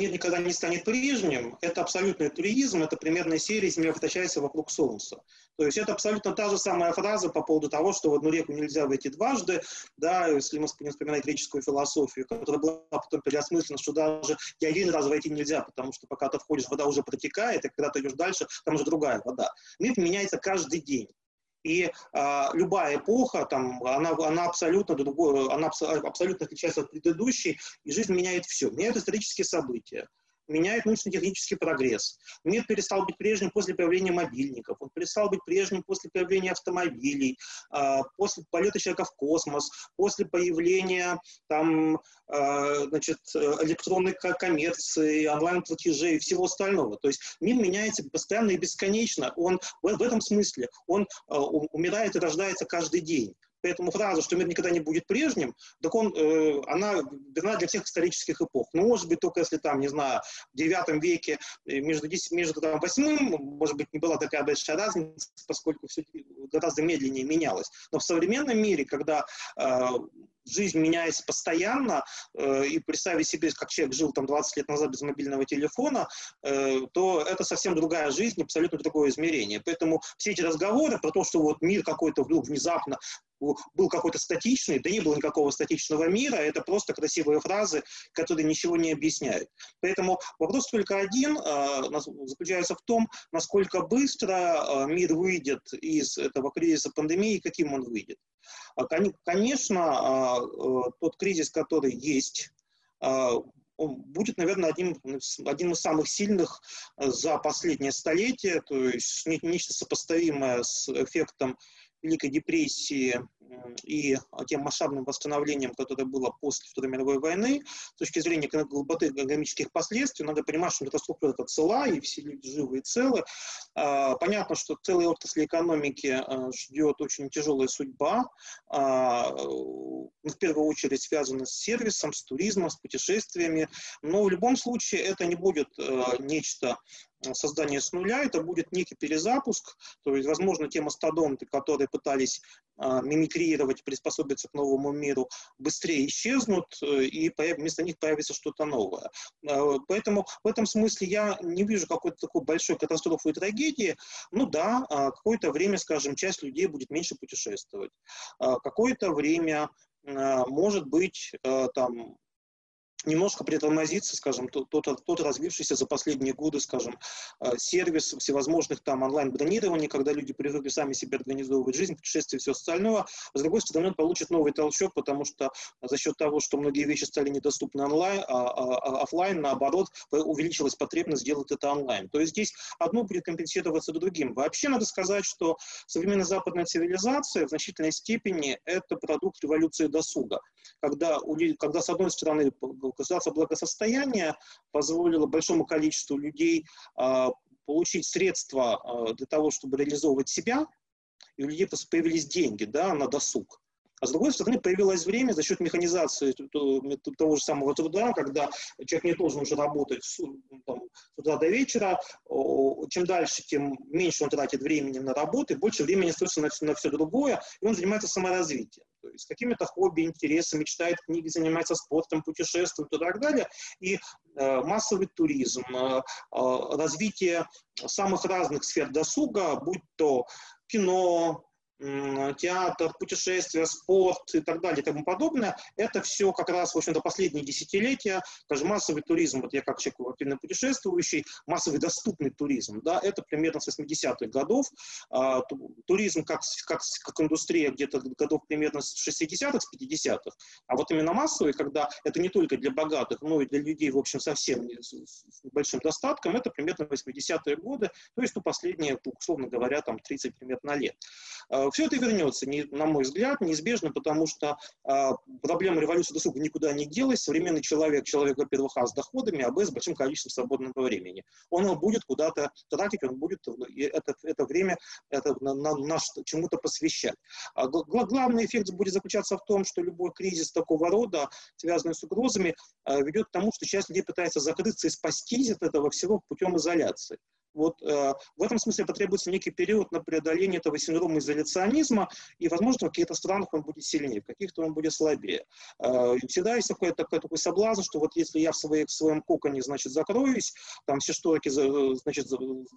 «мир никогда не станет прежним» — это абсолютный туризм, это примерная серия «Земля вращается вокруг Солнца». То есть это абсолютно та же самая фраза по поводу того, что в одну реку нельзя войти дважды, да, если мы вспоминаем греческую философию, которая была потом переосмыслена, что даже и один раз войти нельзя, потому что пока ты входишь, вода уже протекает, и когда ты идешь дальше, там уже другая вода. Мир меняется каждый день. И э, любая эпоха, там, она, она, абсолютно другой, она абсолютно отличается от предыдущей, и жизнь меняет все. Меняют исторические события, меняет научно-технический прогресс. Мир перестал быть прежним после появления мобильников, он перестал быть прежним после появления автомобилей, а, после полета человека в космос, после появления там, а, значит, электронной коммерции, онлайн-платежей и всего остального. То есть мир меняется постоянно и бесконечно. Он в, этом смысле, он а, умирает и рождается каждый день. Поэтому фраза, что мир никогда не будет прежним, так он, э, она верна для всех исторических эпох. Ну, может быть, только если там, не знаю, в девятом веке э, между, 10, между там, восьмым, может быть, не была такая большая разница, поскольку все гораздо медленнее менялось. Но в современном мире, когда э, жизнь меняется постоянно, э, и представить себе, как человек жил там 20 лет назад без мобильного телефона, э, то это совсем другая жизнь, абсолютно другое измерение. Поэтому все эти разговоры про то, что вот мир какой-то вдруг внезапно был какой-то статичный, да не было никакого статичного мира, это просто красивые фразы, которые ничего не объясняют. Поэтому вопрос только один, э, заключается в том, насколько быстро э, мир выйдет из этого кризиса пандемии, и каким он выйдет. А, конечно, а, тот кризис, который есть, он будет, наверное, одним, одним из самых сильных за последнее столетие, то есть нечто сопоставимое с эффектом Великой депрессии и тем масштабным восстановлением, которое было после Второй мировой войны, с точки зрения глуботы экономических последствий, надо понимать, что катастрофа это цела, и все люди живы и целы. А, понятно, что целой отрасли экономики а, ждет очень тяжелая судьба, а, в первую очередь связана с сервисом, с туризмом, с путешествиями, но в любом случае это не будет нечто создание с нуля, это будет некий перезапуск, то есть, возможно, те мастодонты, которые пытались э, мимикрировать, приспособиться к новому миру, быстрее исчезнут, э, и вместо них появится что-то новое. Э, поэтому в этом смысле я не вижу какой-то такой большой катастрофы и трагедии. Ну да, э, какое-то время, скажем, часть людей будет меньше путешествовать. Э, какое-то время, э, может быть, э, там, немножко притормозится, скажем, тот, тот, тот развившийся за последние годы, скажем, э, сервис всевозможных там онлайн-бронирований, когда люди привыкли сами себе организовывать жизнь, путешествия и все остальное. А с другой стороны, он получит новый толчок, потому что за счет того, что многие вещи стали недоступны онлайн, а, а, а офлайн, наоборот, увеличилась потребность сделать это онлайн. То есть здесь одно будет компенсироваться другим. Вообще надо сказать, что современная западная цивилизация в значительной степени это продукт революции досуга, когда, у, когда с одной стороны государство благосостояния позволило большому количеству людей а, получить средства а, для того, чтобы реализовывать себя, и у людей появились деньги да, на досуг. А с другой стороны, появилось время за счет механизации того же самого труда, когда человек не должен уже работать с, там, с утра до вечера. Чем дальше, тем меньше он тратит времени на работу, и больше времени остается на, на все другое, и он занимается саморазвитием. Есть какими-то хобби, интересами, читает книги, занимается спортом, путешествует и так далее. И э, массовый туризм, э, э, развитие самых разных сфер досуга, будь то кино, театр, путешествия, спорт и так далее и тому подобное, это все как раз, в общем-то, последние десятилетия, даже массовый туризм, вот я как человек активно путешествующий, массовый доступный туризм, да, это примерно с 80-х годов, а, туризм как, как, как индустрия где-то годов примерно с 60-х, с 50-х, а вот именно массовый, когда это не только для богатых, но и для людей, в общем, совсем с, с небольшим достатком, это примерно 80-е годы, то есть, ну, последние, условно говоря, там 30 примерно лет. Все это вернется, на мой взгляд, неизбежно, потому что а, проблема революции досуга никуда не делась. Современный человек, человек, во-первых, а с доходами, а б с большим количеством свободного времени. Он будет куда-то тратить, он будет это, это время это, на, на, на чему-то посвящать. А главный эффект будет заключаться в том, что любой кризис такого рода, связанный с угрозами, а, ведет к тому, что часть людей пытается закрыться и спастись от этого всего путем изоляции. Вот э, в этом смысле потребуется некий период на преодоление этого синдрома изоляционизма, и, возможно, в каких-то странах он будет сильнее, в каких-то он будет слабее. Э, всегда есть такой, такой, такой соблазн, что вот если я в, своей, в своем коконе, значит, закроюсь, там все шторки, значит,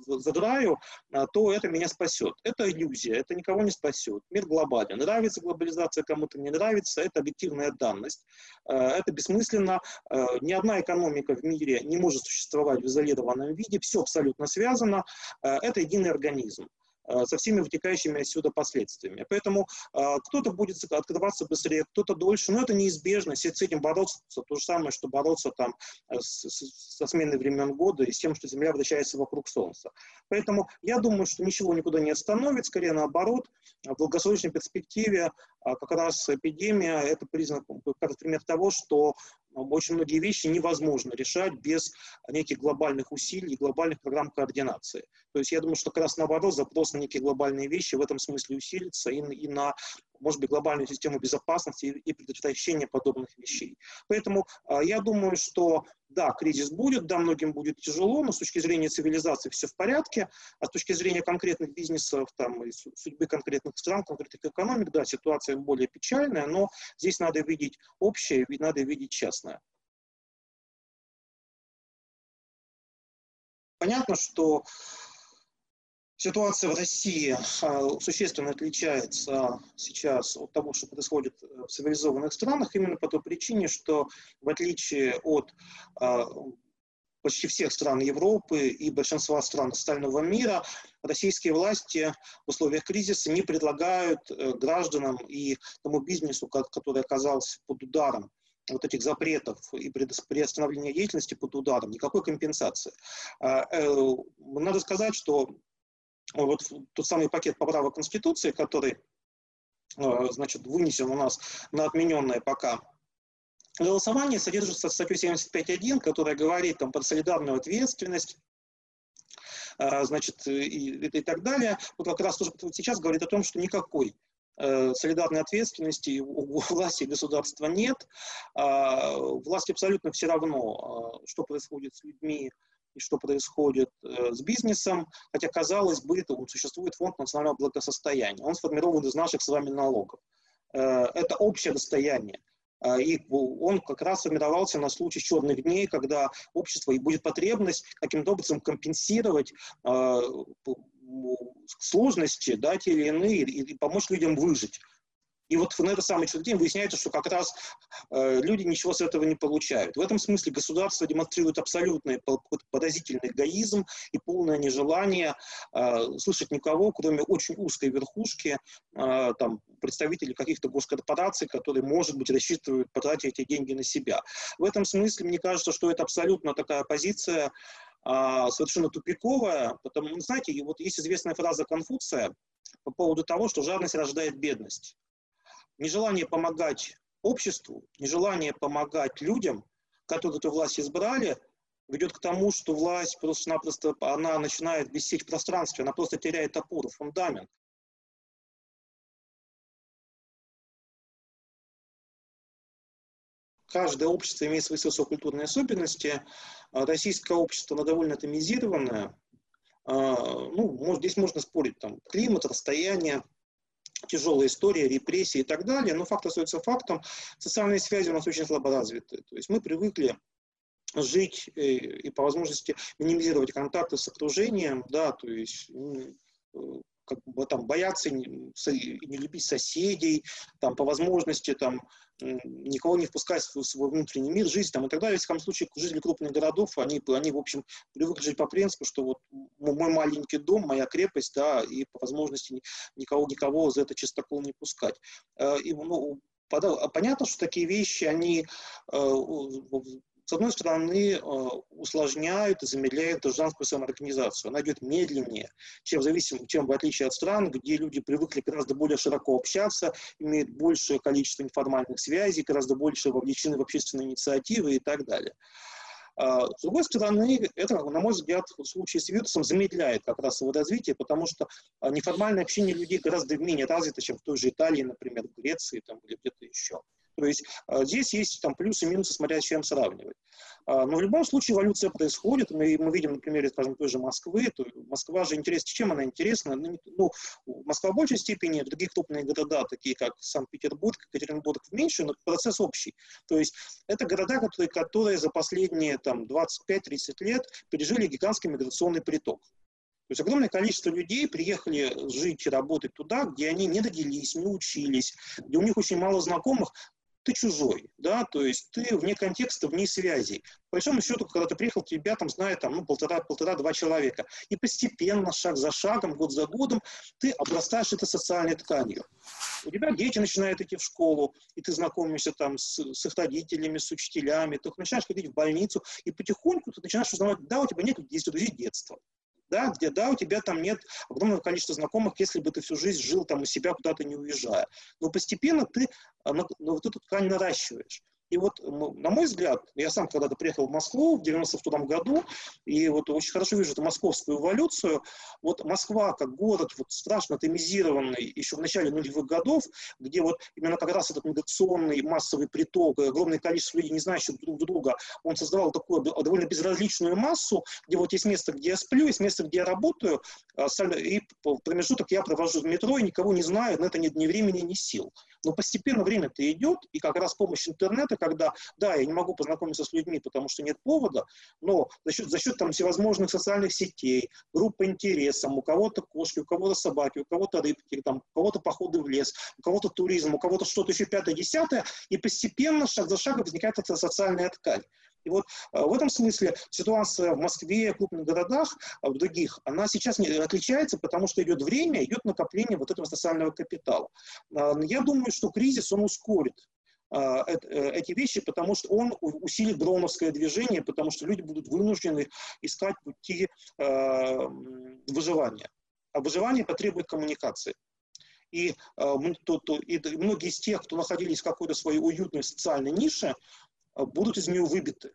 задраю, э, то это меня спасет. Это иллюзия, это никого не спасет. Мир глобален. Нравится глобализация кому-то, не нравится, это объективная данность. Э, это бессмысленно. Э, ни одна экономика в мире не может существовать в изолированном виде, все абсолютно связано. Э, это единый организм. Э, со всеми вытекающими отсюда последствиями. Поэтому э, кто-то будет открываться быстрее, кто-то дольше, но это неизбежно. С этим бороться то же самое, что бороться там э, с, с, со сменой времен года и с тем, что Земля вращается вокруг Солнца. Поэтому я думаю, что ничего никуда не остановит, скорее наоборот. В долгосрочной перспективе как раз эпидемия – это признак, как пример того, что очень многие вещи невозможно решать без неких глобальных усилий, глобальных программ координации. То есть я думаю, что как раз наоборот запрос на некие глобальные вещи в этом смысле усилится и, и на может быть, глобальную систему безопасности и предотвращения подобных вещей. Поэтому э, я думаю, что да, кризис будет, да, многим будет тяжело, но с точки зрения цивилизации все в порядке, а с точки зрения конкретных бизнесов там, и судьбы конкретных стран, конкретных экономик, да, ситуация более печальная, но здесь надо видеть общее, надо видеть частное. Понятно, что Ситуация в России а, существенно отличается сейчас от того, что происходит в цивилизованных странах, именно по той причине, что в отличие от а, почти всех стран Европы и большинства стран остального мира, российские власти в условиях кризиса не предлагают э, гражданам и тому бизнесу, который оказался под ударом вот этих запретов и приостановления деятельности под ударом, никакой компенсации. А, э, надо сказать, что вот тот самый пакет поправок Конституции, который э, значит, вынесен у нас на отмененное пока голосование, содержится в статью 75.1, которая говорит там, про солидарную ответственность, э, значит, и, и, так далее. Вот как раз тоже сейчас говорит о том, что никакой э, солидарной ответственности у власти государства нет. А, власти абсолютно все равно, что происходит с людьми, и что происходит э, с бизнесом, хотя, казалось бы, существует фонд национального благосостояния. Он сформирован из наших с вами налогов. Э, это общее достояние. Э, и он как раз формировался на случай черных дней, когда общество и будет потребность каким-то образом компенсировать сложности, да, те или иные, и помочь людям выжить. И вот на этот самый день выясняется, что как раз э, люди ничего с этого не получают. В этом смысле государство демонстрирует абсолютный поразительный эгоизм и полное нежелание э, слышать никого, кроме очень узкой верхушки, э, там, представителей каких-то госкорпораций, которые, может быть, рассчитывают потратить эти деньги на себя. В этом смысле, мне кажется, что это абсолютно такая позиция, э, совершенно тупиковая, потому, ну, знаете, вот есть известная фраза Конфуция по поводу того, что жадность рождает бедность нежелание помогать обществу, нежелание помогать людям, которые эту власть избрали, ведет к тому, что власть просто-напросто она начинает висеть в пространстве, она просто теряет опору, фундамент. Каждое общество имеет свои социокультурные особенности. Российское общество, оно довольно атомизированное. А, ну, здесь можно спорить, там, климат, расстояние, тяжелая история, репрессии и так далее, но факт остается фактом. Социальные связи у нас очень слабо развиты. То есть мы привыкли жить и, э, и по возможности минимизировать контакты с окружением, да, то есть э, как бы там бояться не, не любить соседей, там по возможности там никого не впускать в свой внутренний мир, жизнь там и так далее. В всяком случае, жители крупных городов, они, они в общем, привыкли жить по принципу, что вот мой маленький дом, моя крепость, да, и по возможности никого, никого за это чистокол не пускать. Э, и, ну, понятно, что такие вещи, они э, с одной стороны, э, усложняют и замедляют гражданскую самоорганизацию. Она идет медленнее, чем, зависим, чем в отличие от стран, где люди привыкли гораздо более широко общаться, имеют большее количество информальных связей, гораздо больше вовлечены в общественные инициативы и так далее. А, с другой стороны, это, на мой взгляд, в случае с вирусом замедляет как раз его развитие, потому что а, неформальное общение людей гораздо менее развито, чем в той же Италии, например, в Греции там, или где-то еще. То есть здесь есть там плюсы и минусы, смотря с чем сравнивать. Но в любом случае эволюция происходит. Мы, мы видим на примере, скажем, той же Москвы. То Москва же интересна. Чем она интересна? Ну, ну, Москва в большей степени, другие крупные города, такие как Санкт-Петербург, Екатеринбург в меньшей, но процесс общий. То есть это города, которые, которые за последние там, 25-30 лет пережили гигантский миграционный приток. То есть огромное количество людей приехали жить и работать туда, где они не родились, не учились, где у них очень мало знакомых, ты чужой, да, то есть ты вне контекста, вне связей. По большому счету, когда ты приехал, тебя там знает там, ну, полтора-два полтора, человека. И постепенно, шаг за шагом, год за годом, ты обрастаешь это социальной тканью. У тебя дети начинают идти в школу, и ты знакомишься там с, с их родителями, с учителями, ты начинаешь ходить в больницу, и потихоньку ты начинаешь узнавать, да, у тебя нет есть друзей детства да, где, да, у тебя там нет огромного количества знакомых, если бы ты всю жизнь жил там у себя, куда-то не уезжая. Но постепенно ты а, ну, вот эту ткань наращиваешь. И вот, на мой взгляд, я сам когда-то приехал в Москву в 92 году, и вот очень хорошо вижу эту московскую эволюцию. Вот Москва как город вот страшно атомизированный еще в начале нулевых годов, где вот именно как раз этот миграционный массовый приток, огромное количество людей, не знающих друг друга, он создавал такую довольно безразличную массу, где вот есть место, где я сплю, есть место, где я работаю, а и промежуток я провожу в метро, и никого не знаю, на это нет ни времени, ни сил. Но постепенно время-то идет, и как раз с помощью интернета, когда, да, я не могу познакомиться с людьми, потому что нет повода, но за счет, за счет там всевозможных социальных сетей, групп по интересам, у кого-то кошки, у кого-то собаки, у кого-то рыбки, там, у кого-то походы в лес, у кого-то туризм, у кого-то что-то еще пятое-десятое, и постепенно, шаг за шагом, возникает эта социальная ткань. И вот э, в этом смысле ситуация в Москве, в крупных городах, а в других, она сейчас не отличается, потому что идет время, идет накопление вот этого социального капитала. А, я думаю, что кризис, он ускорит э, эти вещи, потому что он усилит дроновское движение, потому что люди будут вынуждены искать пути выживания. А выживание потребует коммуникации. И, то, и многие из тех, кто находились в какой-то своей уютной социальной нише, Э, будут из нее выбиты.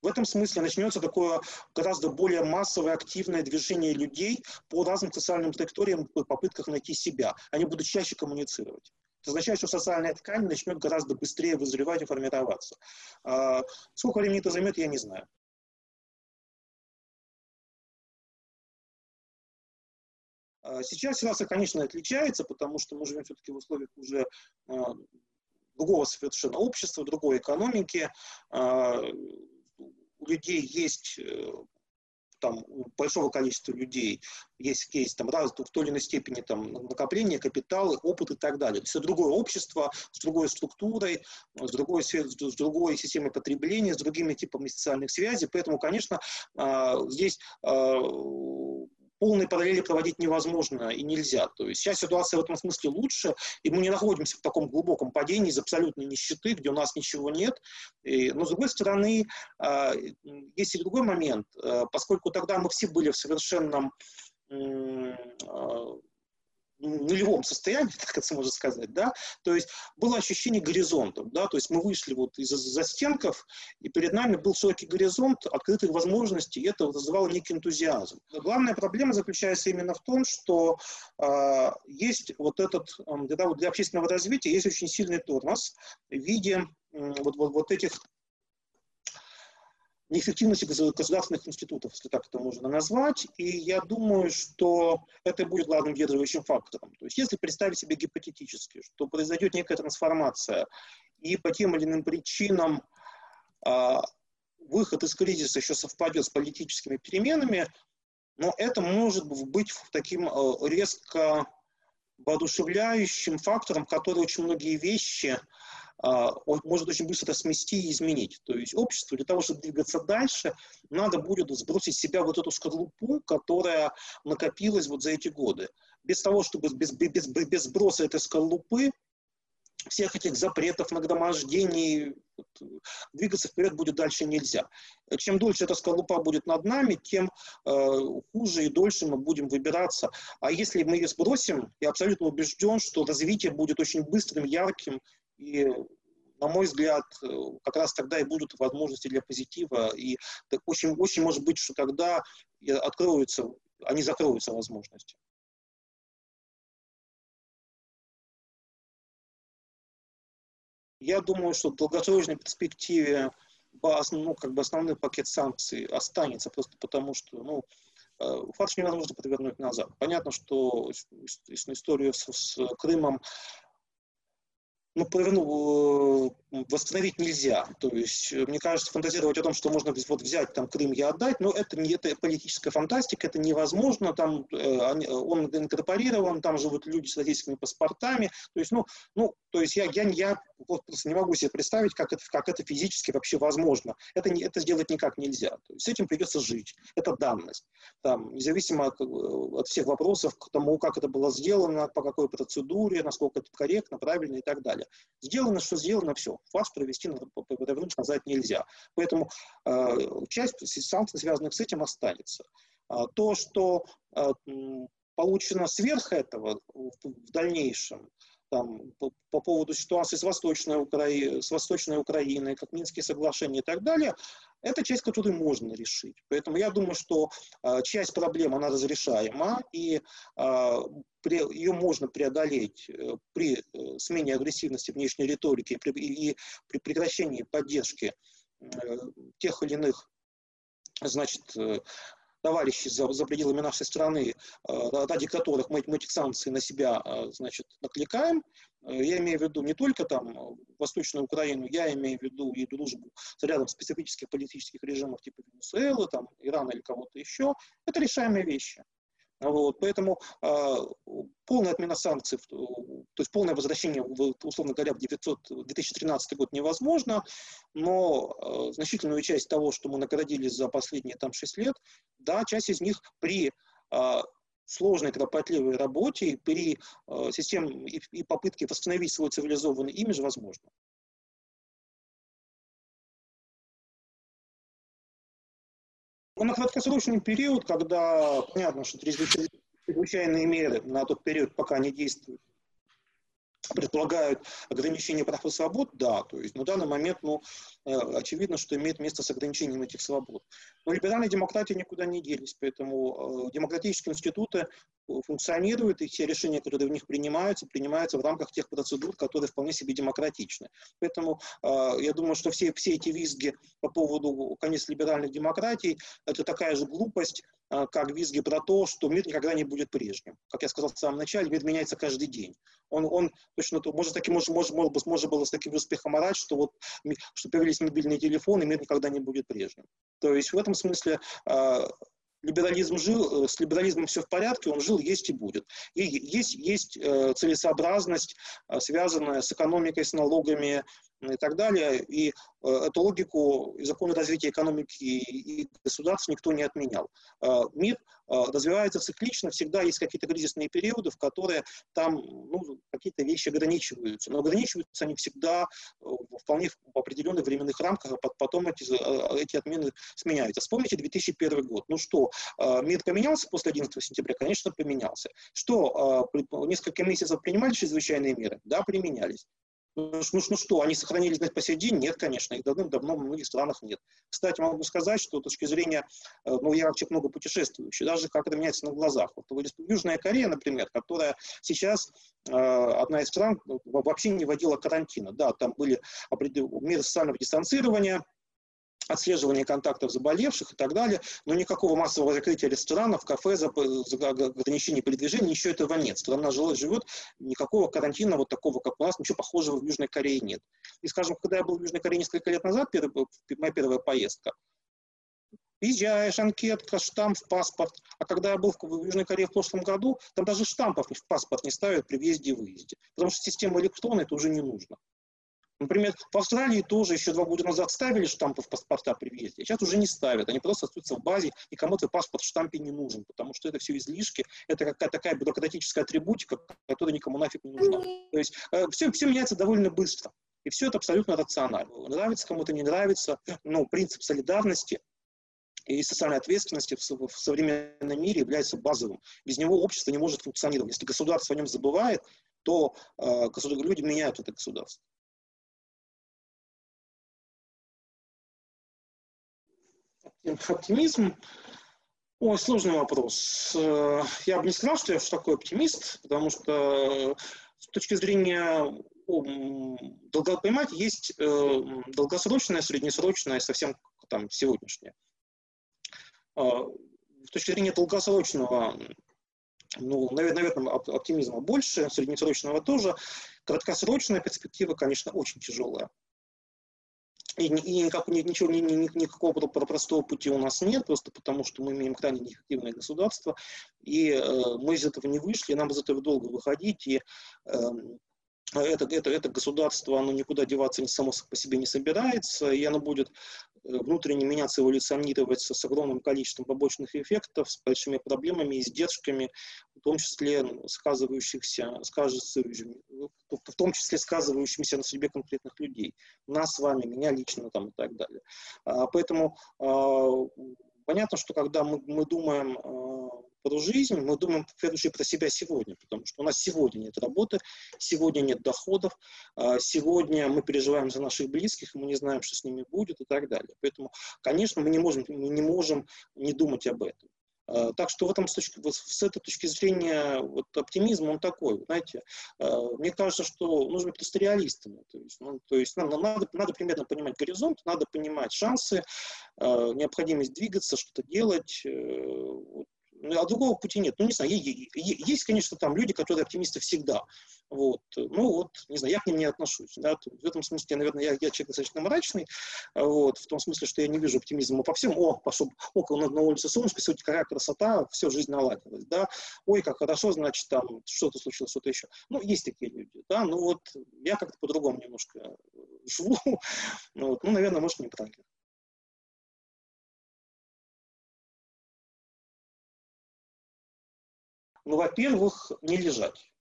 В этом смысле начнется такое гораздо более массовое, активное движение людей по разным социальным траекториям в попытках найти себя. Они будут чаще коммуницировать. Это означает, что социальная ткань начнет гораздо быстрее вызревать и формироваться. А, сколько времени это займет, я не знаю. А, сейчас ситуация, конечно, отличается, потому что мы живем все-таки в условиях уже а, другого совершенно общества, другой экономики. У людей есть э, там, у большого количества людей есть, есть там, раз, в той или иной степени там, накопление, капиталы, опыт и так далее. Все другое общество с другой структурой, с другой, с другой системой потребления, с другими типами социальных связей. Поэтому, конечно, а, здесь а, полные параллели проводить невозможно и нельзя. То есть сейчас ситуация в этом смысле лучше, и мы не находимся в таком глубоком падении из абсолютной нищеты, где у нас ничего нет. И, но, с другой стороны, а, есть и другой момент, а, поскольку тогда мы все были в совершенном а, нулевом состоянии, так это можно сказать, да, то есть было ощущение горизонта, да, то есть мы вышли вот из застенков, и перед нами был широкий горизонт открытых возможностей, и это вызывало некий энтузиазм. Главная проблема заключается именно в том, что э, есть вот этот, э, вот для общественного развития есть очень сильный тормоз в виде вот, вот, вот этих неэффективности государственных институтов, если так это можно назвать. И я думаю, что это будет главным сдерживающим фактором. То есть если представить себе гипотетически, что произойдет некая трансформация, и по тем или иным причинам а, выход из кризиса еще совпадет с политическими переменами, но это может быть таким а, резко воодушевляющим фактором, который очень многие вещи он может очень быстро это смести и изменить. То есть общество для того, чтобы двигаться дальше, надо будет сбросить с себя вот эту скорлупу, которая накопилась вот за эти годы. Без того, чтобы без, без, без сброса этой скорлупы, всех этих запретов, нагромождений, двигаться вперед будет дальше нельзя. Чем дольше эта скорлупа будет над нами, тем э, хуже и дольше мы будем выбираться. А если мы ее сбросим, я абсолютно убежден, что развитие будет очень быстрым, ярким и, на мой взгляд, э, как раз тогда и будут возможности для позитива. И очень, очень может быть, что тогда откроются, они закроются возможности. Я думаю, что в долгосрочной перспективе ну, как бы основной пакет санкций останется просто потому, что ну, э, фарш невозможно подвернуть назад. Понятно, что историю с, с Крымом ну, поверну, э, восстановить нельзя. То есть, э, мне кажется, фантазировать о том, что можно вот взять там Крым и отдать, но это не это политическая фантастика, это невозможно. Там э, он инкорпорирован, там живут люди с российскими паспортами. То есть, ну, ну, то есть я, я, я просто не могу себе представить, как это, как это физически вообще возможно. Это, не, это сделать никак нельзя. То есть с этим придется жить. Это данность. Там, независимо от, от всех вопросов к тому, как это было сделано, по какой процедуре, насколько это корректно, правильно и так далее. Сделано, что сделано, все. Фарш провести, повернуть назад нельзя. Поэтому э, часть санкций, связанных с этим, останется. А, то, что э, получено сверх этого в дальнейшем, там, по, по поводу ситуации с Восточной, Укра... с Восточной Украиной, как Минские соглашения и так далее, это часть, которую можно решить. Поэтому я думаю, что э, часть проблем, она разрешаема, и э, при, ее можно преодолеть э, при э, смене агрессивности внешней риторики при, и, при прекращении поддержки э, тех или иных значит, товарищей за, за пределами нашей страны, э, ради которых мы, мы этих санкций на себя э, значит, накликаем. Э, я имею в виду не только там Восточную Украину, я имею в виду и дружбу с рядом специфических политических режимов типа Венесуэлы, там, Ирана или кого-то еще. Это решаемые вещи. Вот, поэтому э, полная отмена санкций, то есть полное возвращение, условно говоря, в 900, 2013 год невозможно, но э, значительную часть того, что мы наградили за последние там 6 лет, да, часть из них при э, сложной, кропотливой работе, при э, системе и, и попытке восстановить свой цивилизованный имидж возможно. Но на краткосрочный период, когда понятно, что чрезвычайные меры на тот период пока не действуют, предполагают ограничение прав и свобод, да, то есть на данный момент, ну, э, очевидно, что имеет место с ограничением этих свобод. Но либеральные демократии никуда не делись, поэтому э, демократические институты э, функционируют, и все решения, которые в них принимаются, принимаются в рамках тех процедур, которые вполне себе демократичны. Поэтому я думаю, что все, все эти визги по поводу конец либеральных демократий, это такая же глупость, как визги про то, что мир никогда не будет прежним. Как я сказал в самом начале, мир меняется каждый день. Он, он точно, может, таки, может, может, может, можно было с таким успехом орать, что, вот, что появились мобильные телефоны, мир никогда не будет прежним. То есть в этом смысле а, либерализм жил, э, с либерализмом все в порядке, он жил, есть и будет. И есть, есть э, целесообразность, э, связанная с экономикой, с налогами, и так далее. И э, эту логику и законы развития экономики и государств никто не отменял. Э, мир э, развивается циклично, всегда есть какие-то кризисные периоды, в которые там ну, какие-то вещи ограничиваются. Но ограничиваются они всегда вполне в определенных временных рамках, а потом эти, эти отмены сменяются. Вспомните 2001 год. Ну что, мир поменялся после 11 сентября? Конечно, поменялся. Что, несколько месяцев принимали чрезвычайные меры? Да, применялись. Ну, ну, ну что, они сохранились по сей день? Нет, конечно, их давным-давно в многих странах нет. Кстати, могу сказать, что с точки зрения, э, ну, я вообще много путешествующий, даже как это меняется на глазах. Вот Южная Корея, например, которая сейчас э, одна из стран вообще не вводила карантина. Да, там были меры социального дистанцирования, отслеживание контактов заболевших и так далее, но никакого массового закрытия ресторанов, кафе, ограничения передвижения, ничего этого нет. Страна жила, живет, никакого карантина вот такого, как у нас, ничего похожего в Южной Корее нет. И, скажем, когда я был в Южной Корее несколько лет назад, первый, моя первая поездка, Приезжаешь, анкетка, штамп в паспорт. А когда я был в Южной Корее в прошлом году, там даже штампов в паспорт не ставят при въезде и выезде. Потому что система электронная это уже не нужно. Например, в Австралии тоже еще два года назад ставили штампы в паспорта при въезде, а сейчас уже не ставят. Они просто остаются в базе, и кому-то паспорт в штампе не нужен, потому что это все излишки, это какая-то такая бюрократическая атрибутика, которая никому нафиг не нужна. То есть э, все, все меняется довольно быстро. И все это абсолютно рационально. Нравится кому-то, не нравится, но принцип солидарности и социальной ответственности в, в современном мире является базовым. Без него общество не может функционировать. Если государство о нем забывает, то э, люди меняют это государство. Оптимизм. Ой, сложный вопрос. Э, я бы не сказал, что я уж такой оптимист, потому что с точки зрения долго, понимаете, есть э, долгосрочное, среднесрочное, совсем там сегодняшнее. Э, с точки зрения долгосрочного, ну, наверное, оптимизма больше, среднесрочного тоже. Краткосрочная перспектива, конечно, очень тяжелая. И, и никак, ничего, ни, ни, никакого простого пути у нас нет, просто потому что мы имеем крайне неэффективное государство, и э, мы из этого не вышли, нам из этого долго выходить, и э, это, это, это государство, оно никуда деваться само по себе не собирается, и оно будет внутренне меняться, эволюционировать с огромным количеством побочных эффектов, с большими проблемами, издержками, в том числе сказывающихся, сказывающимися, в том числе сказывающимися на судьбе конкретных людей. Нас с вами, меня лично там и так далее. А, поэтому а, понятно, что когда мы, мы думаем а, про жизнь, мы думаем в первую очередь про себя сегодня, потому что у нас сегодня нет работы, сегодня нет доходов, а, сегодня мы переживаем за наших близких, мы не знаем, что с ними будет и так далее. Поэтому, конечно, мы не можем, мы не можем не думать об этом. А, так что в этом, с, точки, с этой точки зрения вот, оптимизм, он такой, знаете. А, мне кажется, что нужно быть просто реалистами. То есть, ну, то есть нам, нам надо, надо примерно понимать горизонт, надо понимать шансы, необходимость двигаться, что-то делать. Э, ну, а другого пути нет. Ну, не знаю, есть, конечно, там люди, которые оптимисты всегда. Вот. Ну, вот, не знаю, я к ним не отношусь. Да? В этом смысле, наверное, я, я человек достаточно мрачный, вот, в том смысле, что я не вижу оптимизма по всем. О, пошел около на, на улице солнышко, сегодня какая красота, все, жизнь наладилась, да. Ой, как хорошо, значит, там что-то случилось, что-то еще. Ну, есть такие люди, да, ну вот я как-то по-другому немножко живу, вот. ну, наверное, может, неправильно. Ну, во-первых, не лежать.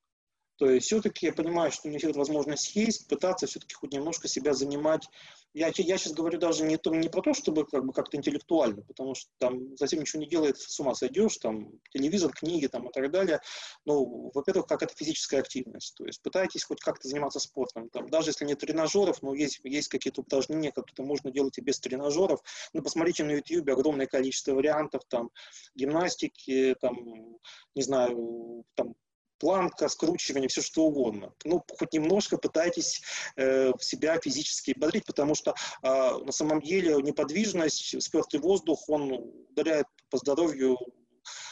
То есть все-таки я понимаю, что у них эта возможность есть, пытаться все-таки хоть немножко себя занимать. Я, я сейчас говорю даже не, то, не про то, чтобы как бы как-то интеллектуально, потому что там затем ничего не делает, с ума сойдешь, там телевизор, книги там и так далее. Ну, во-первых, как это физическая активность. То есть пытайтесь хоть как-то заниматься спортом. Там, даже если нет тренажеров, но есть, есть какие-то упражнения, которые можно делать и без тренажеров. Ну, посмотрите на YouTube огромное количество вариантов, там, гимнастики, там, не знаю, там, планка, скручивание, все что угодно. Ну, хоть немножко пытайтесь э, себя физически бодрить, потому что э, на самом деле неподвижность, спертый воздух, он ударяет по здоровью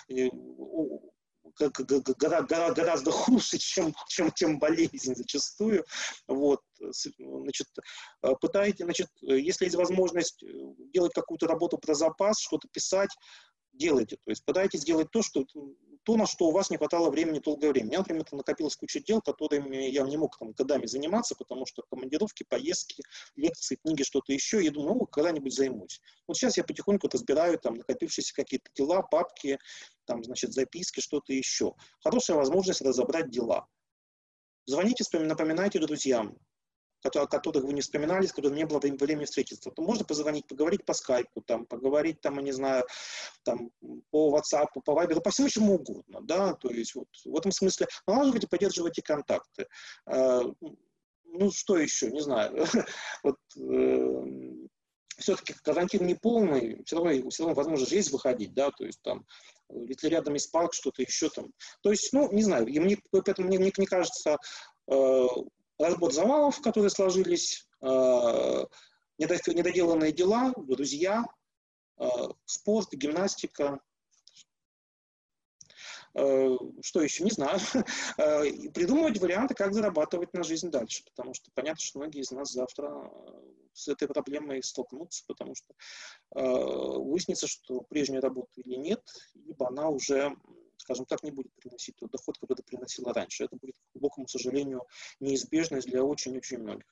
э, гораздо хуже, чем, чем, чем болезнь зачастую. Вот, значит, пытайтесь, значит, если есть возможность делать какую-то работу про запас, что-то писать, делайте. То есть пытайтесь делать то, что то, на что у вас не хватало времени долгое время. У меня, например, накопилась куча дел, которыми я не мог там годами заниматься, потому что командировки, поездки, лекции, книги, что-то еще. Я думаю, ну, когда-нибудь займусь. Вот сейчас я потихоньку разбираю там накопившиеся какие-то дела, папки, там, значит, записки, что-то еще. Хорошая возможность разобрать дела. Звоните, напоминайте друзьям о которых вы не вспоминали, с которыми не было времени встретиться, то можно позвонить, поговорить по скайпу, там, поговорить, там, я не знаю, там, по WhatsApp, по Viber, по всему чему угодно, да, то есть вот в этом смысле налаживайте, поддерживайте контакты. А, ну, что еще, не знаю, вот э, все-таки карантин не полный, все равно, все равно возможность есть выходить, да, то есть там, если рядом есть парк, что-то еще там. То есть, ну, не знаю, и мне, поэтому мне, мне, мне кажется, э, разбор завалов, которые сложились, э, недоделанные дела, друзья, э, спорт, гимнастика, э, что еще, не знаю, придумывать варианты, как зарабатывать на жизнь дальше, потому что понятно, что многие из нас завтра с этой проблемой столкнутся, потому что выяснится, что прежняя работа или нет, либо она уже скажем так, не будет приносить тот доход, который приносила раньше. Это будет, к глубокому сожалению, неизбежность для очень-очень многих.